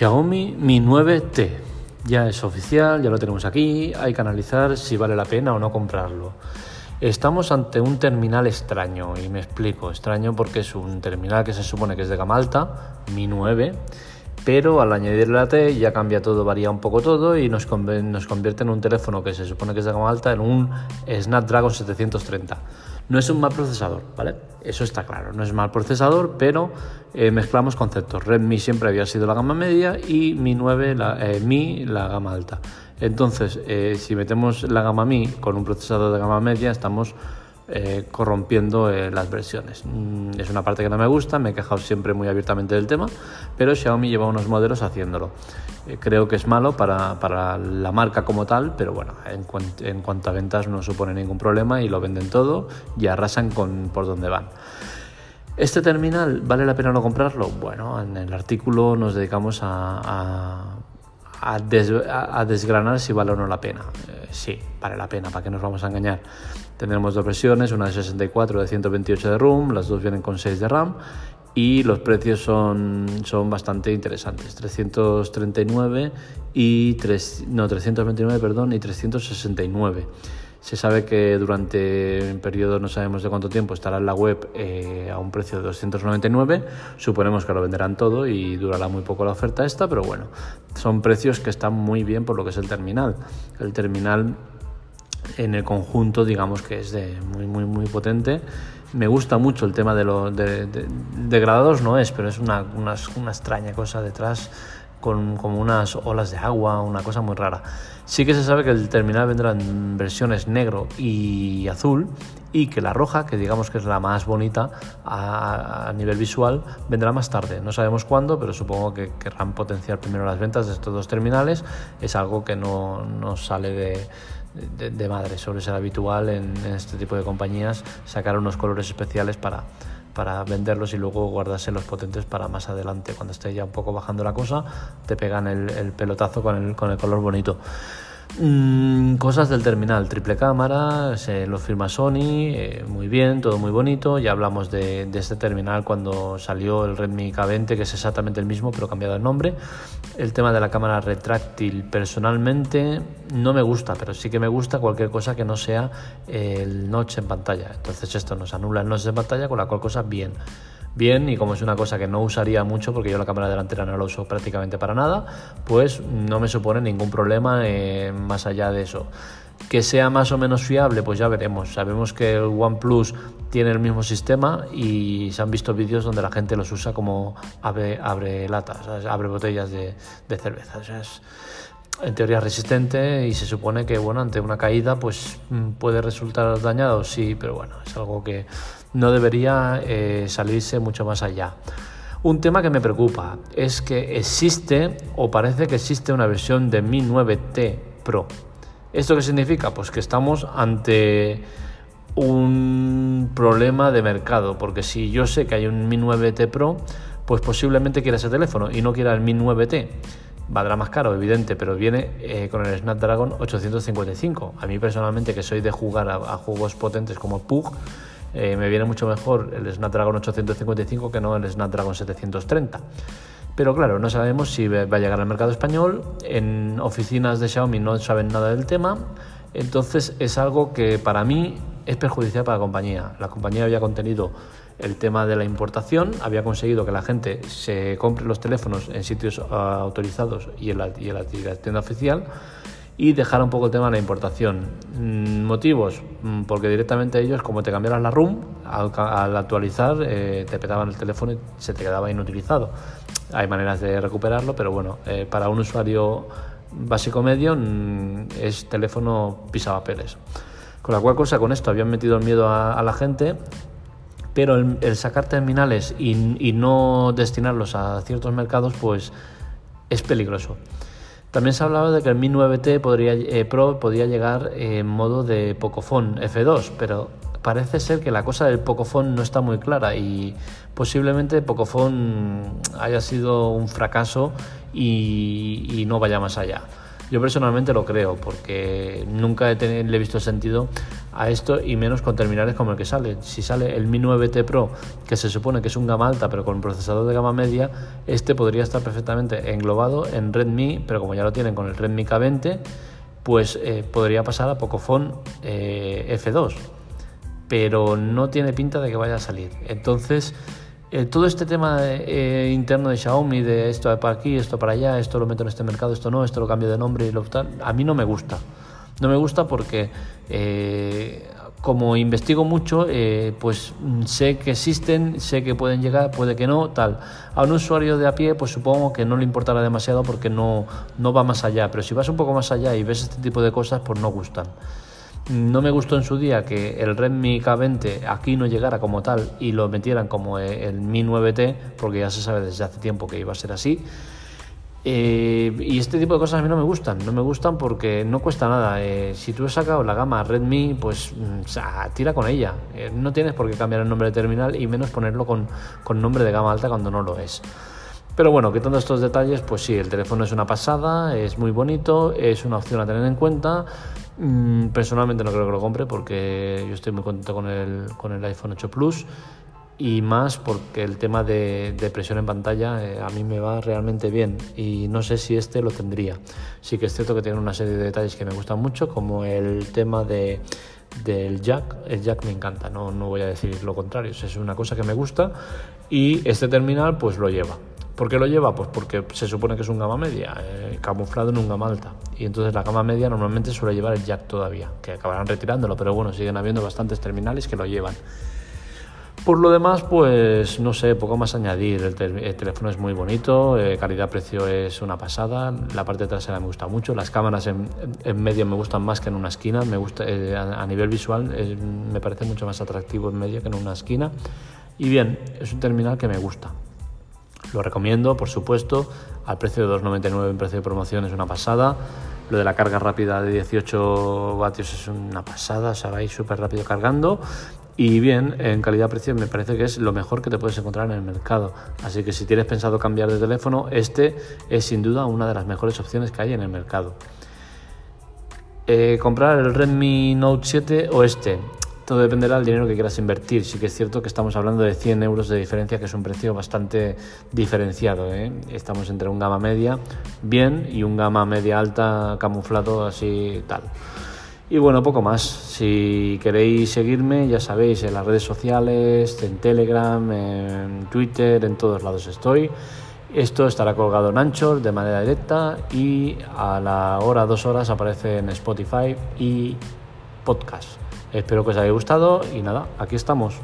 Xiaomi Mi 9T. Ya es oficial, ya lo tenemos aquí, hay que analizar si vale la pena o no comprarlo. Estamos ante un terminal extraño, y me explico, extraño porque es un terminal que se supone que es de gama alta, Mi 9, pero al añadir la T ya cambia todo, varía un poco todo y nos, nos convierte en un teléfono que se supone que es de gama alta en un Snapdragon 730. No es un mal procesador, ¿vale? Eso está claro, no es mal procesador, pero eh, mezclamos conceptos. Redmi siempre había sido la gama media y Mi 9, la, eh, Mi la gama alta. Entonces, eh, si metemos la gama Mi con un procesador de gama media, estamos eh, corrompiendo eh, las versiones. Mm, es una parte que no me gusta, me he quejado siempre muy abiertamente del tema, pero Xiaomi lleva unos modelos haciéndolo. Eh, creo que es malo para, para, la marca como tal, pero bueno, en, cuanto a ventas no supone ningún problema y lo venden todo y arrasan con por donde van. ¿Este terminal vale la pena no comprarlo? Bueno, en el artículo nos dedicamos a, a, desgranar si vale o no la pena. Sí, vale la pena, ¿para qué nos vamos a engañar? Tendremos dos versiones, una de 64 de 128 de ROM, las dos vienen con 6 de RAM y los precios son, son bastante interesantes, 339 y 3, no, 329 perdón, y 369. Se sabe que durante un periodo, no sabemos de cuánto tiempo, estará en la web eh, a un precio de 299. Suponemos que lo venderán todo y durará muy poco la oferta esta, pero bueno, son precios que están muy bien por lo que es el terminal. El terminal en el conjunto, digamos que es de muy, muy, muy potente. Me gusta mucho el tema de los de, de, degradados, no es, pero es una, una, una extraña cosa detrás con como unas olas de agua, una cosa muy rara. Sí que se sabe que el terminal vendrá en versiones negro y azul y que la roja, que digamos que es la más bonita a, a nivel visual, vendrá más tarde. No sabemos cuándo, pero supongo que querrán potenciar primero las ventas de estos dos terminales. Es algo que no, no sale de, de, de, madre, suele ser habitual en, en este tipo de compañías sacar unos colores especiales para, para venderlos y luego guardarse los potentes para más adelante. Cuando esté ya un poco bajando la cosa, te pegan el, el pelotazo con el, con el color bonito. Mm, cosas del terminal, triple cámara, se lo firma Sony, eh, muy bien, todo muy bonito. Ya hablamos de, de, este terminal cuando salió el Redmi K20, que es exactamente el mismo, pero cambiado el nombre. El tema de la cámara retráctil, personalmente no me gusta, pero sí que me gusta cualquier cosa que no sea el notch en pantalla. Entonces esto nos anula el notch en pantalla, con la cual cosa bien bien y como es una cosa que no usaría mucho porque yo la cámara delantera no la uso prácticamente para nada, pues no me supone ningún problema eh, más allá de eso. Que sea más o menos fiable, pues ya veremos. Sabemos que el OnePlus tiene el mismo sistema y se han visto vídeos donde la gente los usa como abre, abre latas, abre botellas de, cerveza. O sea, es en teoría resistente y se supone que bueno ante una caída pues puede resultar dañado, sí, pero bueno, es algo que no debería eh, salirse mucho más allá. Un tema que me preocupa es que existe o parece que existe una versión de Mi 9T Pro. ¿Esto qué significa? Pues que estamos ante un problema de mercado, porque si yo sé que hay un Mi 9T Pro, pues posiblemente quiera ese teléfono y no quiera el Mi 9T. Valdrá más caro, evidente, pero viene eh, con el Snapdragon 855. A mí personalmente, que soy de jugar a, a juegos potentes como PUG, eh, me viene mucho mejor el Snapdragon 855 que no el Snapdragon 730. Pero claro, no sabemos si va a llegar al mercado español. En oficinas de Xiaomi no saben nada del tema. Entonces es algo que para mí es perjudicial para la compañía. La compañía había contenido el tema de la importación, había conseguido que la gente se compre los teléfonos en sitios uh, autorizados y en, la, y en la tienda oficial y dejar un poco el tema de la importación. Mm, motivos, mm, porque directamente ellos, como te cambiaran la RUM, al, al actualizar eh, te petaban el teléfono y se te quedaba inutilizado. Hay maneras de recuperarlo, pero bueno, eh, para un usuario básico medio mm, es teléfono pisapapeles. Con la cual cosa, con esto habían metido el miedo a, a la gente, pero el, el sacar terminales y, y no destinarlos a ciertos mercados, pues es peligroso. También se hablaba de que el Mi 9T podría, eh, Pro podría llegar en modo de Pocophone F2, pero parece ser que la cosa del Pocophone no está muy clara y posiblemente Pocophone haya sido un fracaso y no vaya más allá. Yo personalmente lo creo, porque nunca he le he visto sentido a esto y menos con terminales como el que sale. Si sale el Mi 9T Pro, que se supone que es un gama alta, pero con un procesador de gama media, este podría estar perfectamente englobado en Redmi, pero como ya lo tienen con el Redmi K20, pues eh, podría pasar a Pocophone eh, F2. Pero no tiene pinta de que vaya a salir. Entonces, eh, todo este tema interno de Xiaomi, de esto para aquí, esto para allá, esto lo meto en este mercado, esto no, esto lo cambio de nombre y lo tal, a mí no me gusta. No me gusta porque como investigo mucho, eh, pues mm, sé que existen, sé que pueden llegar, puede que no, tal. A un usuario de a pie, pues supongo que no le importará demasiado porque no, no va más allá, pero si vas un poco más allá y ves este tipo de cosas, pues no gustan. No me gustó en su día que el Redmi K20 aquí no llegara como tal y lo metieran como el Mi 9T, porque ya se sabe desde hace tiempo que iba a ser así. Eh, y este tipo de cosas a mí no me gustan, no me gustan porque no cuesta nada. Eh, si tú has sacado la gama Redmi, pues mm, tira con ella. Eh, no tienes por qué cambiar el nombre de terminal y menos ponerlo con, con, nombre de gama alta cuando no lo es. Pero bueno, quitando estos detalles, pues sí, el teléfono es una pasada, es muy bonito, es una opción a tener en cuenta. Mm, personalmente no creo que lo compre porque yo estoy muy contento con el, con el iPhone 8 Plus y más porque el tema de, presión en pantalla eh, a mí me va realmente bien y no sé si este lo tendría. Sí que es cierto que tiene una serie de detalles que me gustan mucho, como el tema de, del jack. El jack me encanta, no, no voy a decir lo contrario, es una cosa que me gusta y este terminal pues lo lleva. ¿Por qué lo lleva? Pues porque se supone que es un gama media, eh, camuflado en un gama alta. Y entonces la gama media normalmente suele llevar el jack todavía, que acabarán retirándolo, pero bueno, siguen habiendo bastantes terminales que lo llevan. Por lo demás, pues no sé, poco más añadir. El, teléfono es muy bonito, eh, calidad-precio es una pasada, la parte trasera me gusta mucho, las cámaras en, medio me gustan más que en una esquina, me gusta eh, a, nivel visual me parece mucho más atractivo en medio que en una esquina. Y bien, es un terminal que me gusta. Lo recomiendo, por supuesto, al precio de 2,99 en precio de promoción es una pasada. Lo de la carga rápida de 18 vatios es una pasada, se va a ir súper rápido cargando. Y bien, en calidad-precio me parece que es lo mejor que te puedes encontrar en el mercado. Así que si tienes pensado cambiar de teléfono, este es sin duda una de las mejores opciones que hay en el mercado. Eh, comprar el Redmi Note 7 o este. Todo dependerá del dinero que quieras invertir. Sí que es cierto que estamos hablando de 100 euros de diferencia, que es un precio bastante diferenciado. ¿eh? Estamos entre un gama media bien y un gama media alta camuflado así tal. Y bueno, poco más. Si queréis seguirme, ya sabéis, en las redes sociales, en Telegram, en Twitter, en todos lados estoy. Esto estará colgado en Anchor de manera directa y a la hora, dos horas, aparece en Spotify y podcast. Espero que os haya gustado y nada, aquí estamos.